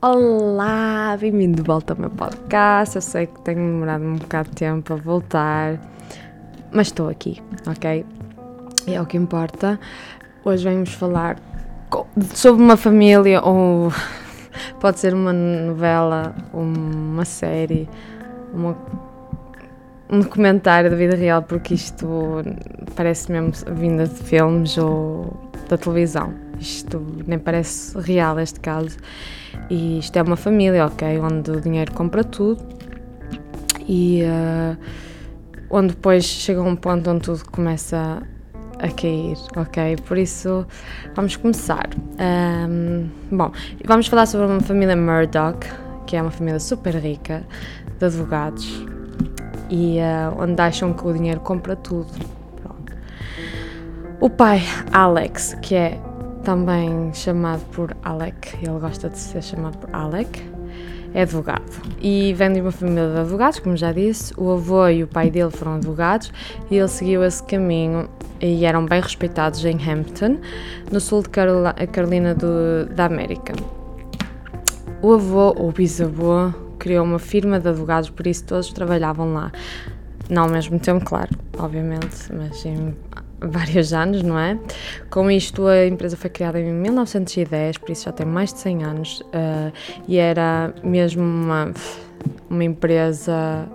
Olá, bem-vindo de volta ao meu podcast. Eu sei que tenho demorado um bocado de tempo a voltar, mas estou aqui, ok? É o que importa. Hoje vamos falar sobre uma família, ou pode ser uma novela, uma série, uma, um documentário da vida real, porque isto parece mesmo vinda de filmes ou da televisão. Isto nem parece real este caso. E isto é uma família, ok? Onde o dinheiro compra tudo e uh, onde depois chega um ponto onde tudo começa a cair, ok? Por isso, vamos começar. Um, bom, vamos falar sobre uma família Murdoch, que é uma família super rica de advogados e uh, onde acham que o dinheiro compra tudo. Pronto. O pai, Alex, que é também chamado por Alec, ele gosta de ser chamado por Alec, é advogado e vem de uma família de advogados, como já disse. O avô e o pai dele foram advogados e ele seguiu esse caminho e eram bem respeitados em Hampton, no sul de Carolina do, da América. O avô ou bisavô criou uma firma de advogados, por isso todos trabalhavam lá. Não ao mesmo tempo, claro, obviamente, mas em vários anos, não é? Com isto, a empresa foi criada em 1910, por isso já tem mais de 100 anos, uh, e era mesmo uma, uma empresa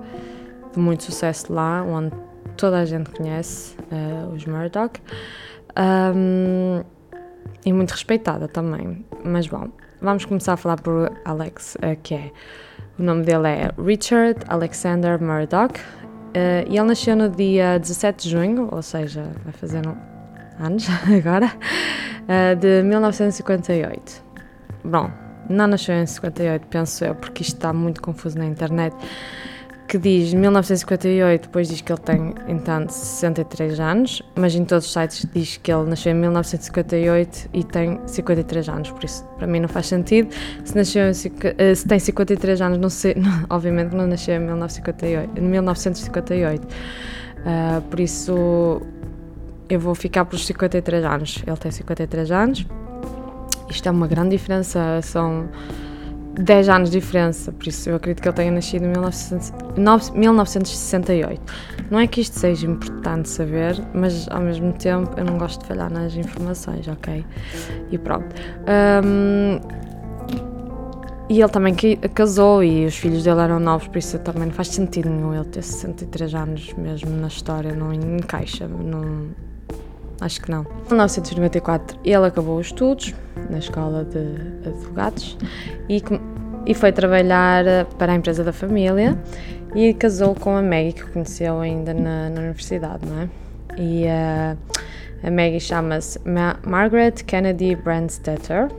de muito sucesso lá, onde toda a gente conhece uh, os Murdoch, um, e muito respeitada também. Mas bom, vamos começar a falar por Alex, uh, que é. O nome dele é Richard Alexander Murdoch, Uh, e ele nasceu no dia 17 de junho, ou seja, vai fazer um, anos agora, uh, de 1958. Bom, não nasceu em 58, penso eu, porque isto está muito confuso na internet que diz 1958, depois diz que ele tem, então, 63 anos, mas em todos os sites diz que ele nasceu em 1958 e tem 53 anos, por isso para mim não faz sentido. Se, nasceu eh, se tem 53 anos, não sei, não, obviamente não nasceu em 1958. 1958. Uh, por isso eu vou ficar por 53 anos. Ele tem 53 anos. Isto é uma grande diferença, são 10 anos de diferença, por isso eu acredito que ele tenha nascido em 1968. Não é que isto seja importante saber, mas ao mesmo tempo eu não gosto de falhar nas informações, ok? E pronto. Um, e ele também casou e os filhos dele eram novos, por isso também não faz sentido nenhum ele ter 63 anos mesmo na história, não encaixa, não, acho que não. Em 1994 ele acabou os estudos na escola de advogados e, e foi trabalhar para a empresa da família e casou com a Maggie que conheceu ainda na, na universidade, não é? E uh, a Maggie chama-se Ma Margaret Kennedy Brandstetter. Uh,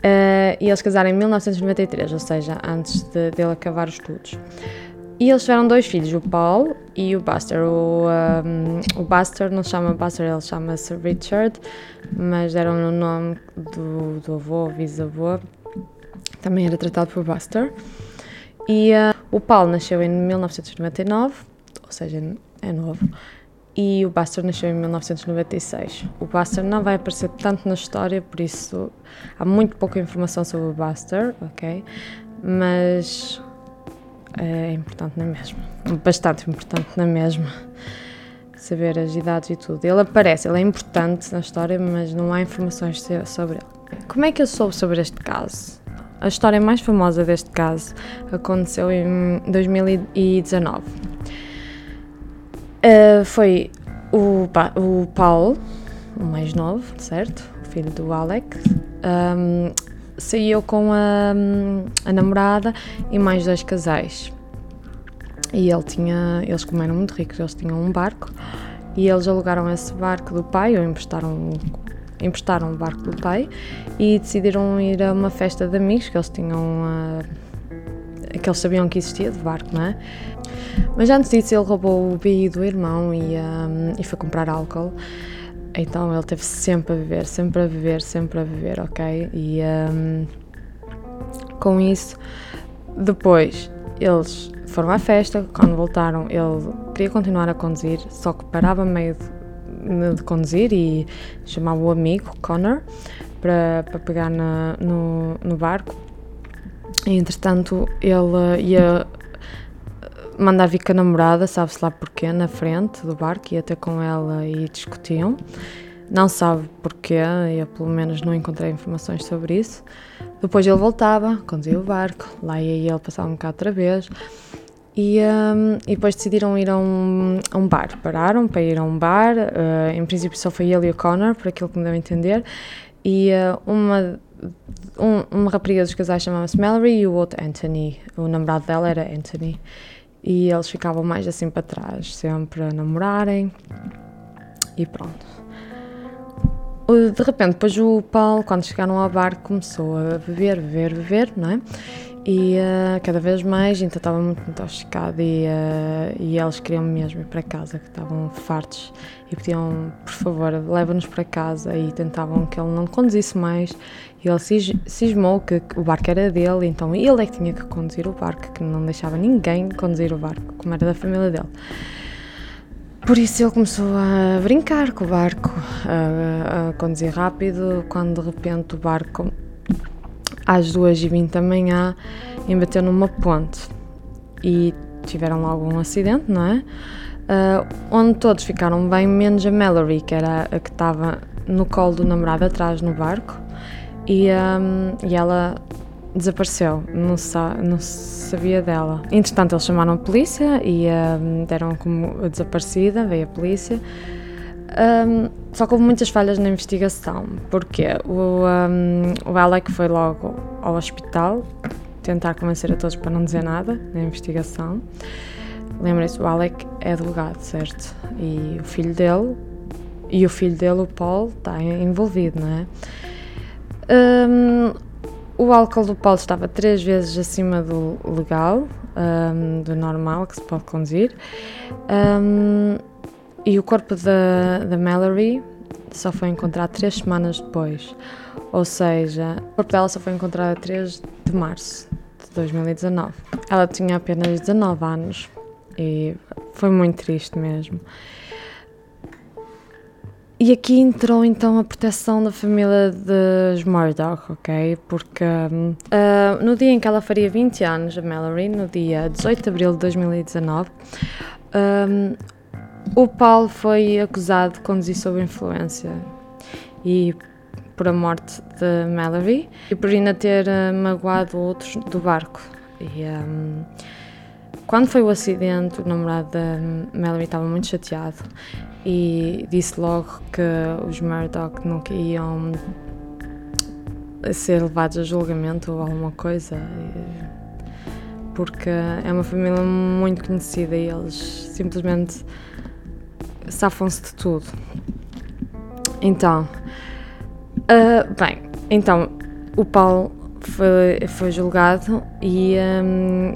e eles casaram em 1993, ou seja, antes de, dele acabar os estudos. E eles tiveram dois filhos, o Paul e o Buster. O, um, o Buster não se chama Buster, ele chama-se Richard, mas deram-lhe o nome do, do avô, bisavô. Também era tratado por Buster. E uh, o Paul nasceu em 1999, ou seja, é novo. E o Buster nasceu em 1996. O Buster não vai aparecer tanto na história, por isso há muito pouca informação sobre o Buster, ok? Mas é importante na mesma. Bastante importante na mesma. Saber as idades e tudo. Ele aparece, ele é importante na história, mas não há informações sobre ele. Como é que eu soube sobre este caso? A história mais famosa deste caso aconteceu em 2019. Uh, eh, foi o, o Paulo, o mais novo, certo? O filho do Alex. Um, saiu com a, a namorada e mais dois casais. E ele tinha, eles como eram muito ricos, eles tinham um barco e eles alugaram esse barco do pai ou emprestaram emprestaram o barco do pai e decidiram ir a uma festa de amigos que eles tinham uh, que eles sabiam que existia de barco, não é? Mas antes disso ele roubou o BI do irmão e, um, e foi comprar álcool. Então ele teve sempre a beber, sempre a beber, sempre a beber, ok? E um, com isso, depois eles foram à festa, quando voltaram ele queria continuar a conduzir, só que parava meio de, de conduzir e chamava o amigo, Connor, para, para pegar na, no, no barco. E, entretanto, ele ia mandar vir com a namorada, sabe-se lá porquê, na frente do barco, ia ter com ela e discutiam. Não sabe porquê, eu pelo menos não encontrei informações sobre isso. Depois ele voltava, conduzia o barco, lá ia ele passar um bocado outra vez. E, um, e depois decidiram ir a um, a um, bar. Pararam para ir a um bar. Uh, em princípio só foi ele e o Connor, por aquilo que me deu a entender. E uh, uma, um, uma rapariga dos casais chamava-se Mallory e o outro Anthony. O namorado dela era Anthony. E eles ficavam mais assim para trás, sempre a namorarem. E pronto. De repente, depois o Paulo, quando chegaram ao bar, começou a beber, beber, beber, não é? E uh, cada vez mais, então estava muito intoxicado e, uh, e eles queriam mesmo ir para casa, que estavam fartos e pediam, por favor, leva-nos para casa e tentavam que ele não conduzisse mais. Ele cismou que o barco era dele, então ele é que tinha que conduzir o barco, que não deixava ninguém conduzir o barco, como era da família dele. Por isso ele começou a brincar com o barco, a, a conduzir rápido, quando de repente o barco às 2h20 da manhã embateu numa ponte e tiveram logo um acidente, não é? Uh, onde todos ficaram bem, menos a Mallory, que era a que estava no colo do namorado atrás no barco, e, um, e ela desapareceu, não, sa não sabia dela. Entretanto, eles chamaram a polícia e um, deram como desaparecida, veio a polícia. Um, só que houve muitas falhas na investigação, porque o, um, o Alec foi logo ao hospital tentar convencer a todos para não dizer nada na investigação. Lembrem-se, o Alec é advogado, certo? E o filho dele, e o filho dele, o Paul, está envolvido, não é? Um, o álcool do Paulo estava três vezes acima do legal, um, do normal que se pode conduzir. Um, e o corpo da, da Mallory só foi encontrado três semanas depois. Ou seja, o corpo dela só foi encontrado a 3 de março de 2019. Ela tinha apenas 19 anos e foi muito triste mesmo. E aqui entrou então a proteção da família dos Murdoch, ok? Porque uh, no dia em que ela faria 20 anos, a Mallory, no dia 18 de abril de 2019, um, o Paulo foi acusado de conduzir sob influência e por a morte de Mallory e por ainda ter uh, magoado outros do barco. E, um, quando foi o acidente, o namorado da Mallory estava muito chateado e disse logo que os Murdoch nunca iam ser levados a julgamento ou alguma coisa, porque é uma família muito conhecida e eles simplesmente safam-se de tudo. Então, uh, bem, então o Paulo foi, foi julgado e um,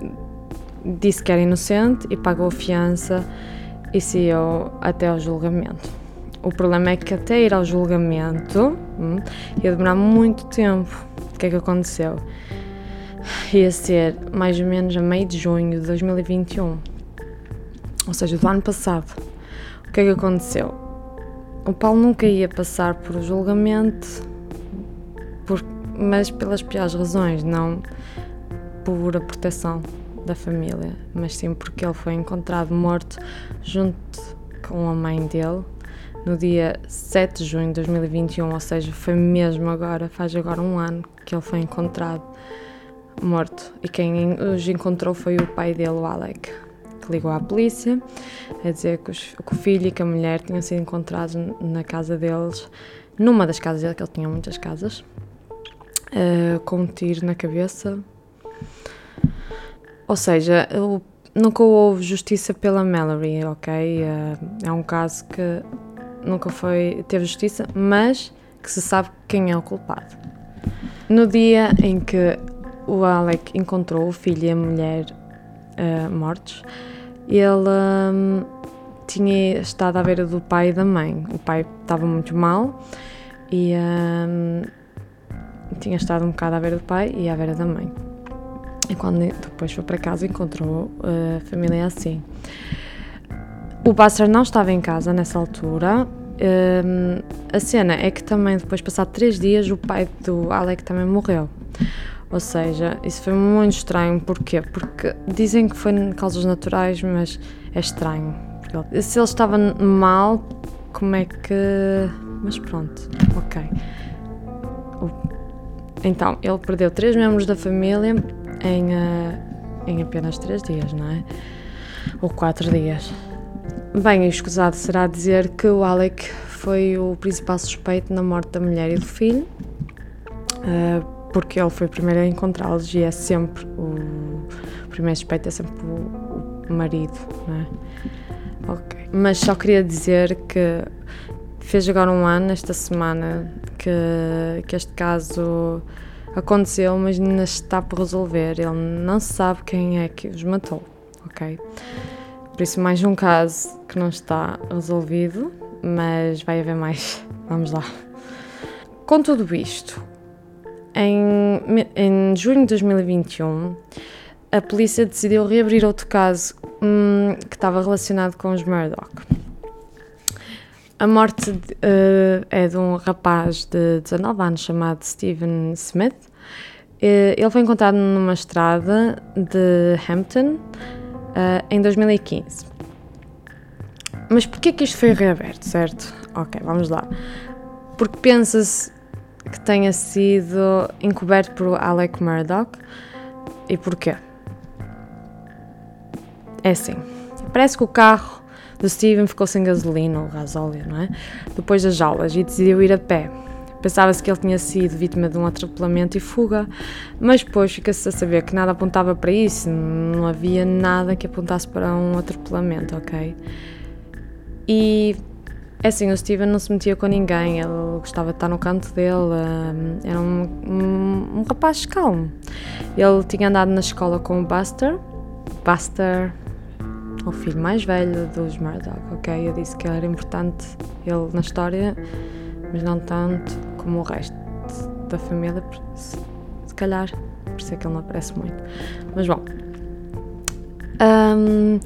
disse que era inocente e pagou a fiança e saiu até ao julgamento. O problema é que até ir ao julgamento hum, ia demorar muito tempo. O que é que aconteceu? Ia ser mais ou menos a meio de junho de 2021, ou seja, do ano passado. O que é que aconteceu? O Paulo nunca ia passar por o julgamento, por, mas pelas piores razões, não por a proteção da família, mas sim porque ele foi encontrado morto junto com a mãe dele no dia 7 de junho de 2021, ou seja, foi mesmo agora, faz agora um ano que ele foi encontrado morto. E quem os encontrou foi o pai dele, o Alec, que ligou à polícia a dizer que, os, que o filho e que a mulher tinham sido encontrados na casa deles, numa das casas dele, que ele tinha muitas casas, uh, com um tiro na cabeça ou seja, nunca houve justiça pela Mallory, ok? Eh, é um caso que nunca foi teve justiça, mas que se sabe quem é o culpado. No dia em que o Alec encontrou o filho e a mulher uh, mortos, ele um, tinha estado à beira do pai e da mãe. O pai estava muito mal e um, tinha estado um bocado à beira do pai e à beira da mãe. E quando depois foi para casa encontrou a família assim. O Basser não estava em casa nessa altura Um, a cena é que também depois, passado três dias, o pai do Alec também morreu. Ou seja, isso foi muito estranho. Porquê? Porque dizem que foi causas naturais, mas é estranho. Se ele estava mal, como é que. Mas pronto, ok. Então, ele perdeu três membros da família em, uh, em apenas três dias, não é? Ou quatro dias. Bem, escusado será dizer que o Alec foi o principal suspeito na morte da mulher e do filho, uh, porque ele foi o primeiro a encontrá-los e é sempre o, o, primeiro suspeito é sempre o, o marido, não é? Ok. Mas só queria dizer que fez agora um ano, esta semana, que, que este caso aconteceu, mas ainda está por resolver. Ele não sabe quem é que os matou, ok? Por isso, mais um caso que não está resolvido, mas vai haver mais. Vamos lá. Com tudo isto, em, em junho de 2021, a polícia decidiu reabrir outro caso hum, que estava relacionado com os Murdoch. A morte uh, é de um rapaz de 19 anos chamado Stephen Smith. Uh, ele foi encontrado numa estrada de Hampton uh, em 2015. Mas porquê que isto foi reaberto, certo? Ok, vamos lá. Porque pensa-se que tenha sido encoberto por Alec Murdoch. E porquê? É assim, parece que o carro do Steven ficou sem gasolina ou gasóleo, não é? Depois das aulas e decidiu ir a pé. Pensava-se que ele tinha sido vítima de um atropelamento e fuga, mas depois fica-se a saber que nada apontava para isso, não havia nada que apontasse para um atropelamento, ok? E é assim, o Steven não se metia com ninguém, ele gostava de estar no canto dele, hum, era um, um, um rapaz calmo. Ele tinha andado na escola com o Buster, Buster o filho mais velho dos Murdoch, ok? Eu disse que era importante ele na história, mas não tanto como o resto da família, se, se calhar, por isso é que ele não aparece muito. Mas bom. Um,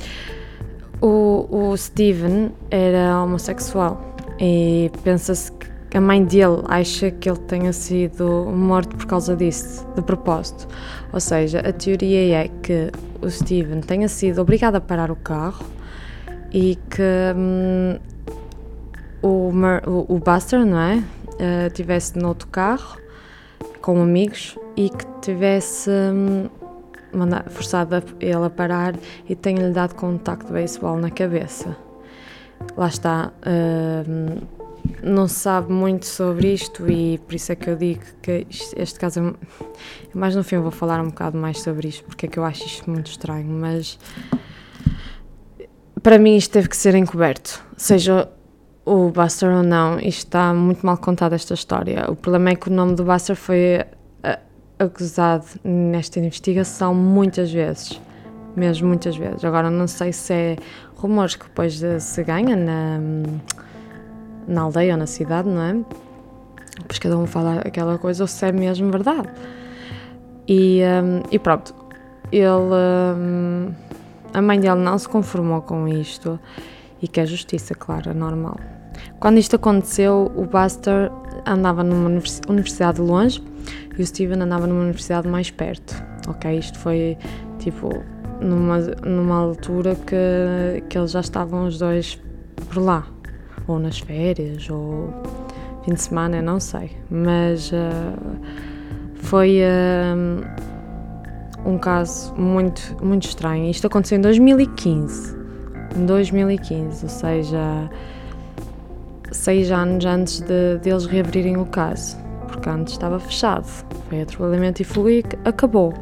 o, o Steven era homossexual e pensa-se que a mãe dele acha que ele tenha sido morto por causa disso, de propósito. Ou seja, a teoria é que o Steven tenha sido obrigado a parar o carro e que hum, o, o, Buster, não é? Uh, tivesse no outro carro com amigos e que tivesse hum, forçado ele a parar e tenha-lhe dado com taco de beisebol na cabeça. Lá está. Uh, não se sabe muito sobre isto e por isso é que eu digo que este caso é. Mais no fim, eu vou falar um bocado mais sobre isto, porque é que eu acho isto muito estranho, mas. Para mim, isto teve que ser encoberto. Seja o Buster ou não, isto está muito mal contada esta história. O problema é que o nome do Buster foi acusado nesta investigação muitas vezes. Mesmo muitas vezes. Agora, não sei se é rumores que depois se ganha na na aldeia ou na cidade, não é? Pois cada um fala aquela coisa ou se é mesmo verdade. E, um, e pronto, ele. Um, a mãe dele não se conformou com isto e quer justiça, claro, é normal. Quando isto aconteceu, o Buster andava numa universidade longe e o Steven andava numa universidade mais perto. Ok, isto foi tipo numa, numa altura que, que eles já estavam os dois por lá ou nas férias, ou fim de semana, não sei. Mas uh, foi uh, um caso muito, muito estranho. Isto aconteceu em 2015. Em 2015, ou seja, seis anos antes de, de eles reabrirem o caso, porque antes estava fechado. Foi atropelamento e e acabou.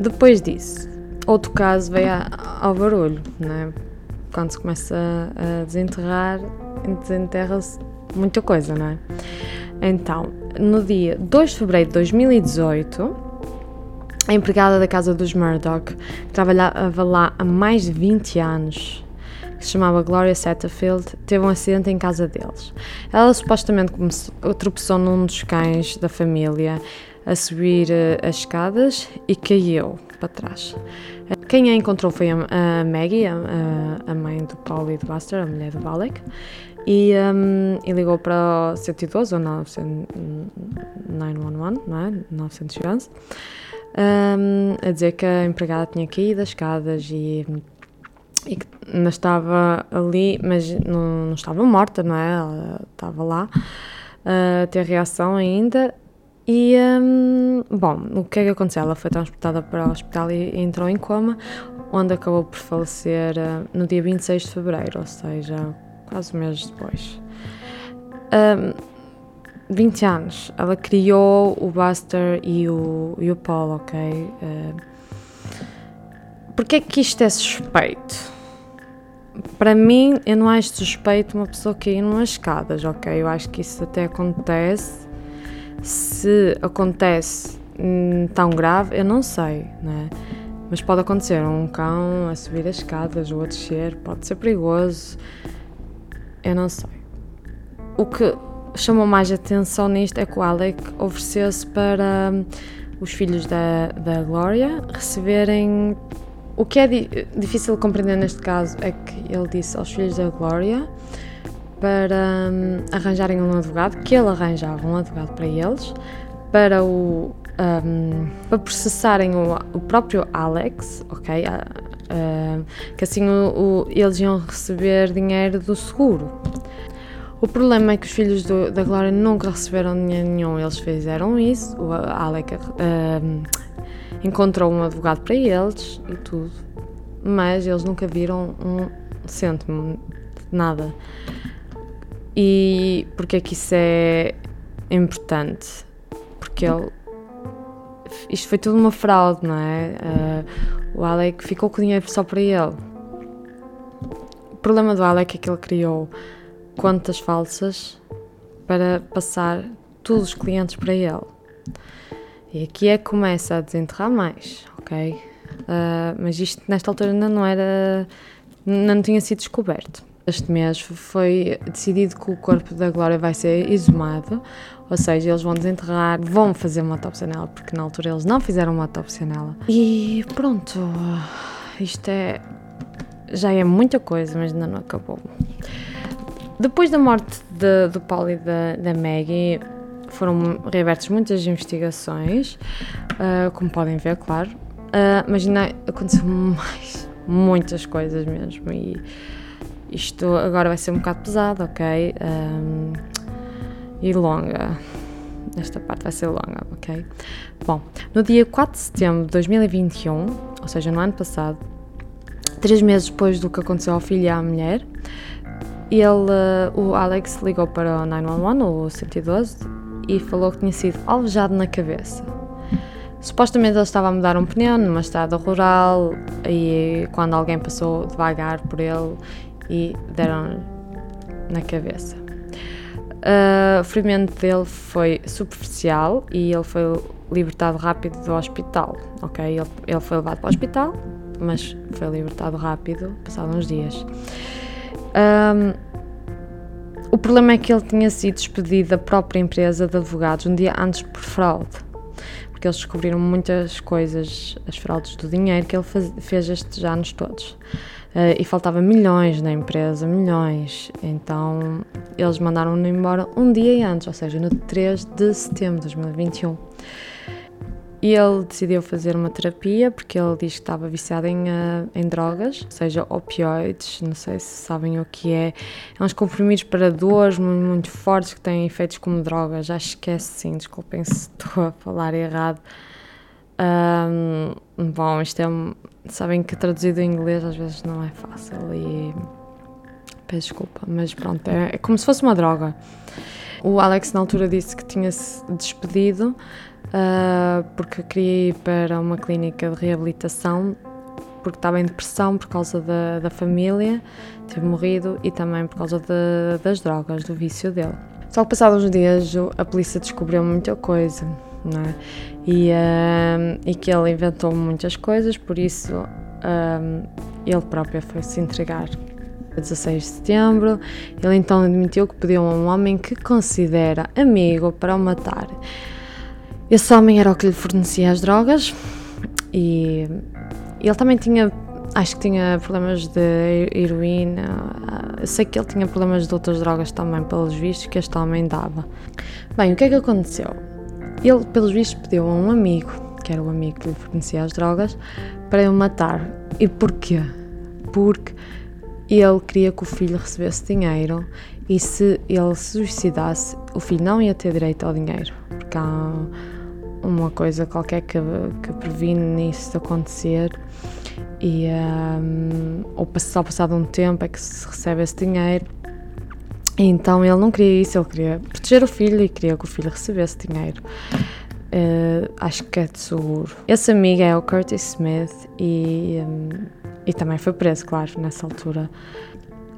Depois disso, outro caso veio ao barulho, né? Quando se começa a, desenterrar, desenterra-se muita coisa, não é? Então, no dia 2 de fevereiro de 2018, a empregada da casa dos Murdoch, que trabalhava lá há mais de 20 anos, que se chamava Gloria Satterfield, teve um acidente em casa deles. Ela supostamente começou, tropeçou num dos cães da família a subir uh, as escadas e caiu para trás. Quem a encontrou foi a, a Maggie, a, a, mãe do Paul e do Buster, a mulher do Alec, e, um, e ligou para o 112 ou 911, não é? 911, um, a dizer que a empregada tinha caído das escadas e, e que ainda estava ali, mas não, não estava morta, não é? Ela estava lá a ter reação ainda. E, um, bom, o que é que aconteceu? Ela foi transportada para o hospital e entrou em coma, onde acabou por falecer uh, no dia 26 de fevereiro, ou seja, quase um mês depois. Um, 20 anos. Ela criou o Buster e o, e o Paul, ok? Uh, Porquê é que isto é suspeito? Para mim, eu não acho suspeito uma pessoa cair numas escadas, ok? Eu acho que isso até acontece. Se acontece hum, tão grave, eu não sei, né? Mas pode acontecer um cão a subir as escadas ou a descer, pode ser perigoso. Eu não sei. O que chamou mais atenção nisto é que o Alec ofereceu-se para hum, os filhos da, da Glória receberem. O que é di difícil de compreender neste caso é que ele disse aos filhos da Glória para um, arranjarem um advogado, que ele arranjava um advogado para eles, para o. Um, para processarem o, o, próprio Alex, ok? Uh, que assim o, o, eles iam receber dinheiro do seguro. O problema é que os filhos do, da Glória nunca receberam dinheiro nenhum, eles fizeram isso. O Alec uh, encontrou um advogado para eles e tudo, mas eles nunca viram um cêntimo, nada. E porque é que isso é importante? Porque ele. Isto foi tudo uma fraude, não é? Uh, o Alec ficou com o dinheiro só para ele. O problema do Alec é que ele criou contas falsas para passar todos os clientes para ele. E aqui é que começa a desenterrar mais, ok? Uh, mas isto nesta altura ainda não era. não tinha sido descoberto. Este mês foi decidido que o corpo da Glória vai ser exumado, ou seja, eles vão desenterrar, vão fazer uma autópsia nela, porque na altura eles não fizeram uma autópsia nela. E pronto, isto é. já é muita coisa, mas ainda não acabou. Depois da morte de, do Paulo e da, da Maggie, foram reabertas muitas investigações, uh, como podem ver, claro. Uh, mas aconteceu mais, muitas coisas mesmo. E isto agora vai ser um bocado pesado, ok? Um, e longa. Esta parte vai ser longa, ok? Bom, no dia 4 de setembro de 2021, ou seja, no ano passado, três meses depois do que aconteceu ao filho e à mulher, ele, o Alex ligou para o 911, o 112, e falou que tinha sido alvejado na cabeça. Supostamente ele estava a mudar um pneu numa estrada rural e quando alguém passou devagar por ele e deram na cabeça. Uh, o ferimento dele foi superficial e ele foi libertado rápido do hospital, ok? Ele, ele foi levado para o hospital, mas foi libertado rápido, passados uns dias. Um, o problema é que ele tinha sido despedido da própria empresa de advogados um dia antes por fraude, porque eles descobriram muitas coisas, as fraudes do dinheiro que ele faz, fez estes anos todos. Uh, e faltava milhões na empresa, milhões. Então eles mandaram-no embora um dia antes, ou seja, no 3 de setembro de 2021. E ele decidiu fazer uma terapia porque ele diz que estava viciado em, uh, em drogas, ou seja, opioides, não sei se sabem o que é. É uns comprimidos para dores muito, muito fortes que têm efeitos como drogas. Acho que é sim, desculpem se estou a falar errado. Um, bom, isto é. Sabem que traduzido em inglês às vezes não é fácil e. Peço desculpa, mas pronto, é, é como se fosse uma droga. O Alex na altura disse que tinha-se despedido uh, porque queria ir para uma clínica de reabilitação porque estava em depressão por causa da, da família, ter morrido e também por causa de, das drogas, do vício dele. Só que passados uns dias a polícia descobriu muita coisa, não é? E, uh, e que ele inventou muitas coisas, por isso uh, ele próprio foi se entregar. 16 de setembro, ele então admitiu que pediu a um homem que considera amigo para o matar. Esse homem era o que lhe fornecia as drogas e ele também tinha acho que tinha problemas de heroína. Eu sei que ele tinha problemas de outras drogas também, pelos vistos, que este homem dava. Bem, o que é que aconteceu? Ele, pelos vistos, pediu a um amigo, que era o amigo que lhe fornecia as drogas, para o matar. E porquê? Porque ele queria que o filho recebesse dinheiro e se ele se suicidasse, o filho não ia ter direito ao dinheiro, porque há uma coisa qualquer que, que previne isso de acontecer e um, ou só passado um tempo é que se recebe esse dinheiro. Então ele não queria isso, ele queria proteger o filho e queria que o filho recebesse dinheiro. Uh, acho que é de seguro. Esse amigo é o Curtis Smith e, um, e também foi preso, claro, nessa altura.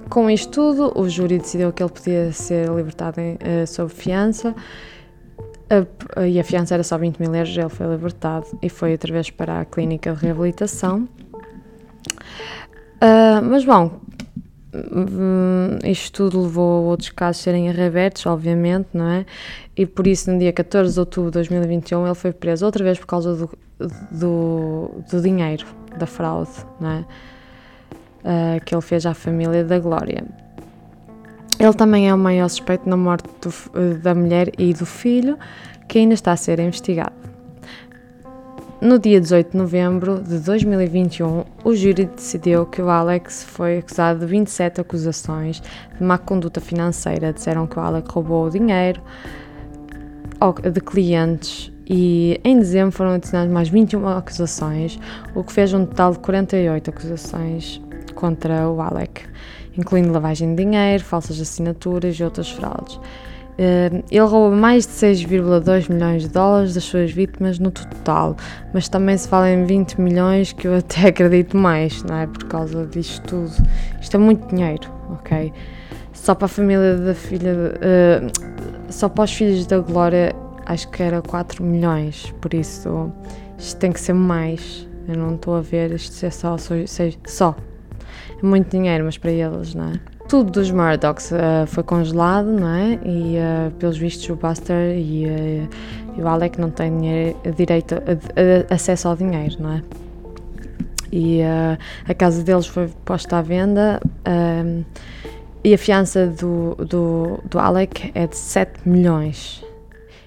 Com isto tudo, o júri decidiu que ele podia ser libertado em, uh, sob fiança e a fiança era só 20 mil euros. Ele foi libertado e foi outra vez para a clínica de reabilitação. Uh, mas bom, isto tudo levou a outros casos serem reabertos, obviamente, não é? E por isso, no dia 14 de outubro de 2021, ele foi preso outra vez por causa do, do, do dinheiro, da fraude, não é? Uh, que ele fez à família da Glória. Ele também é o maior suspeito na morte do, da mulher e do filho, que ainda está a ser investigado. No dia 18 de novembro de 2021, o júri decidiu que o Alex foi acusado de 27 acusações de má conduta financeira. Disseram que o Alex roubou dinheiro de clientes e em dezembro foram adicionadas mais 21 acusações, o que fez um total de 48 acusações contra o Alec, incluindo lavagem de dinheiro, falsas assinaturas e outras fraudes. Uh, ele rouba mais de 6,2 milhões de dólares das suas vítimas no total, mas também se fala em 20 milhões que eu até acredito mais, não é? Por causa disto tudo. Isto é muito dinheiro, ok? Só para a família da filha. Uh, só para os filhos da Glória, acho que era 4 milhões, por isso isto tem que ser mais. Eu não estou a ver isto é só, só, só. É muito dinheiro, mas para eles, não é? Tudo dos Murdochs uh, foi congelado, não é? E uh, pelos vistos o Buster e, uh, e, o Alec não têm direito a, a, acesso ao dinheiro, não é? E a casa deles foi posta à venda ehm, e a fiança do, do, do Alec é de 7 milhões.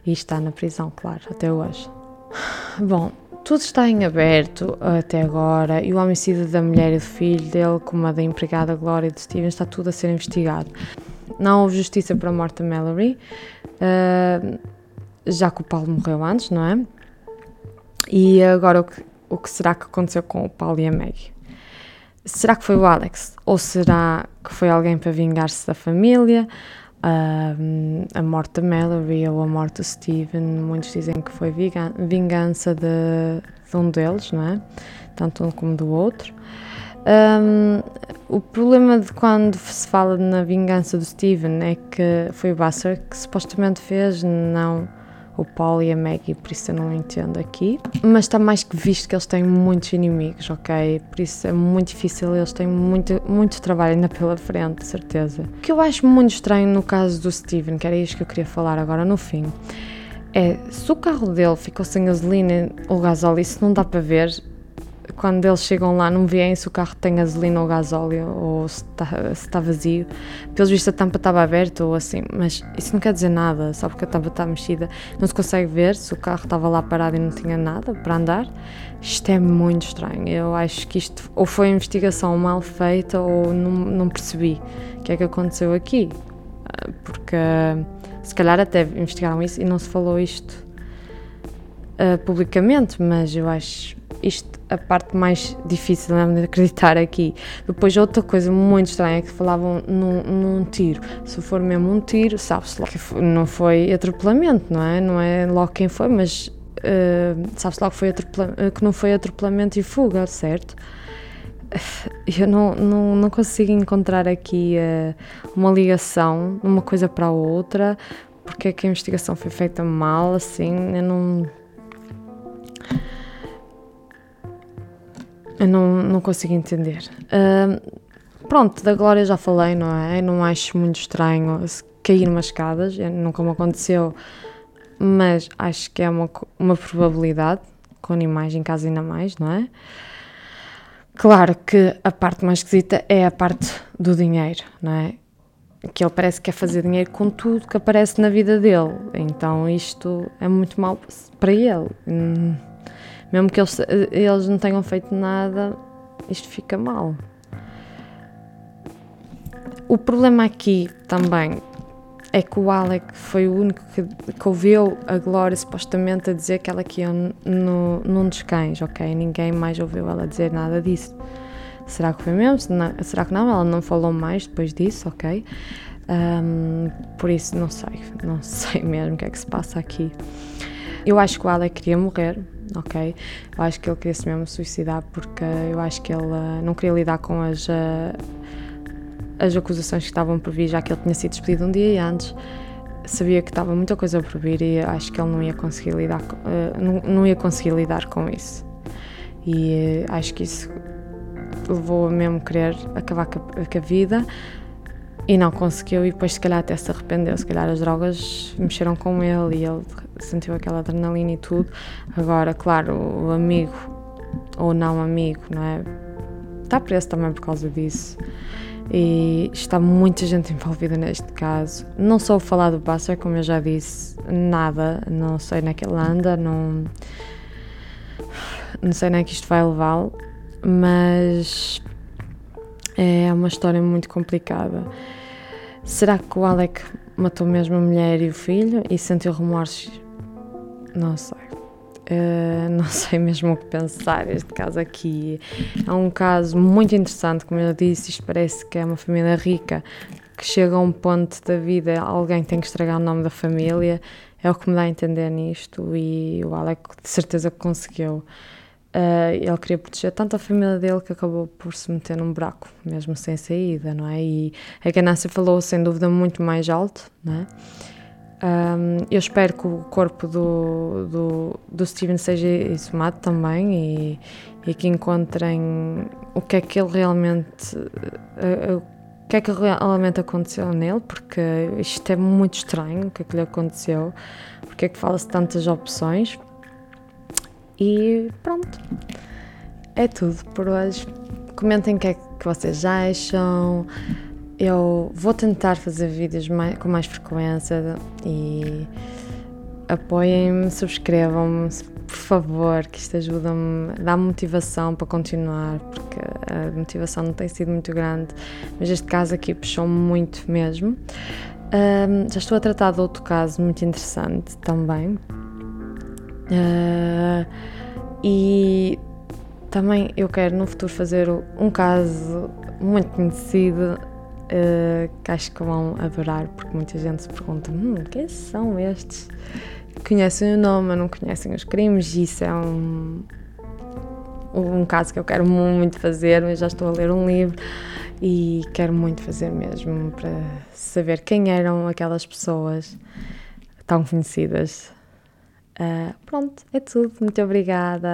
E está na prisão, claro, até hoje. Bom, tudo está em aberto até agora e o homicídio da mulher e do filho dele, como a da empregada Glória de Steven, está tudo a ser investigado. Não houve justiça para a morte da Mallory, uh, já que o Paulo morreu antes, não é? E agora o que, o que será que aconteceu com o Paulo e a Maggie? Será que foi o Alex? Ou será que foi alguém para vingar-se da família? A morte da Mallory ou a morte do Steven, muitos dizem que foi vingança de, de um deles, não é? Tanto um como do outro. Um, o problema de quando se fala na vingança do Steven é que foi o Basser que supostamente fez, não o Paul e a Maggie, por isso eu não entendo aqui. Mas está mais que visto que eles têm muitos inimigos, ok? Por isso é muito difícil, eles têm muito, muito trabalho ainda pela frente, de certeza. O que eu acho muito estranho no caso do Steven, que era isto que eu queria falar agora no fim, é se o carro dele ficou sem gasolina ou gasóleo, isso não dá para ver, quando eles chegam lá não veem se o carro tem gasolina ou gasóleo ou se está, se está vazio. Pelos vistos a tampa estava aberta ou assim, mas isso não quer dizer nada, só porque a tampa está mexida não se consegue ver se o carro estava lá parado e não tinha nada para andar. Isto é muito estranho. Eu acho que isto ou foi investigação mal feita ou não, não percebi o que é que aconteceu aqui. Ah, porque se calhar até investigaram isso e não se falou isto uh, publicamente, mas eu acho isto a parte mais difícil de acreditar aqui. Depois, outra coisa muito estranha é que falavam num, num tiro. Se for mesmo um tiro, sabe-se logo que não foi atropelamento, não é? Não é logo quem foi, mas uh, sabe-se logo que, foi que não foi atropelamento e fuga, certo? Eu não, não, não consigo encontrar aqui uh, uma ligação uma coisa para a outra, porque é que a investigação foi feita mal, assim, eu não Eu não, não consigo entender. Uh, pronto, da Glória já falei, não é? Não acho muito estranho cair umas escadas, nunca me aconteceu, mas acho que é uma, uma probabilidade, com animais em casa ainda mais, não é? Claro que a parte mais esquisita é a parte do dinheiro, não é? Que ele parece que quer fazer dinheiro com tudo que aparece na vida dele. Então isto é muito mau para ele. Hum, mesmo que eles, eles não tenham feito nada, isto fica mal. O problema aqui também é que o Alec foi o único que, que ouviu a Glória supostamente a dizer que ela que ia no, num dos cães, ok? Ninguém mais ouviu ela dizer nada disso. Será que foi mesmo? Será que não? Ela não falou mais depois disso, ok? Um, por isso, não sei, não sei mesmo o que é que se passa aqui. Eu acho que o Alec queria morrer, ok? Eu acho que ele queria se mesmo suicidar porque eu acho que ele uh, não queria lidar com as. Uh, as acusações que estavam por vir, já que ele tinha sido despedido um dia antes. Sabia que estava muita coisa por vir e acho que ele não ia conseguir lidar, uh, não, não, ia conseguir lidar com isso. E acho que isso levou a mesmo querer acabar com a vida e não conseguiu e depois se calhar até se arrependeu, se calhar as drogas mexeram com ele e ele sentiu aquela adrenalina e tudo. Agora, claro, o amigo ou não amigo, não é? Está preso também por causa disso e está muita gente envolvida neste caso. Não sou falar do Buster, como eu já disse, nada, não sei nem que ele anda, não, não sei nem que isto vai levá-lo, mas é uma história muito complicada. Será que o Alec matou mesmo a mulher e o filho e sentiu remorsos? Não sei. Uh, não sei mesmo o que pensar. Este caso aqui é um caso muito interessante, como eu disse. Isto parece que é uma família rica que chega a um ponto da vida, alguém tem que estragar o nome da família. É o que me dá a entender nisto. E o Alec de certeza conseguiu. Uh, ele queria proteger tanto a família dele que acabou por se meter num buraco, mesmo sem saída, não é? E a ganância falou sem dúvida muito mais alto, não é? Um, eu espero que o corpo do, do, do Steven seja exumado também e, e, que encontrem o que é que ele realmente uh, o que é que realmente aconteceu nele, porque isto é muito estranho o que é que lhe aconteceu, porque é que fala-se tantas opções. E pronto, é tudo por hoje. Comentem o que é que vocês acham. Eu vou tentar fazer vídeos mais, com mais frequência e apoiem-me, subscrevam-me, por favor, que isto ajuda-me, dá motivação para continuar, porque a motivação não tem sido muito grande, mas este caso aqui puxou-me muito mesmo. Um, já estou a tratar de outro caso muito interessante também. Uh, e também eu quero no futuro fazer um caso muito conhecido uh, que acho que vão adorar, porque muita gente se pergunta: hum, quem são estes? Conhecem o nome, mas não conhecem os crimes, e isso é um, um caso que eu quero muito fazer, mas já estou a ler um livro e quero muito fazer mesmo para saber quem eram aquelas pessoas tão conhecidas. Uh, pronto, é tudo. Muito obrigada.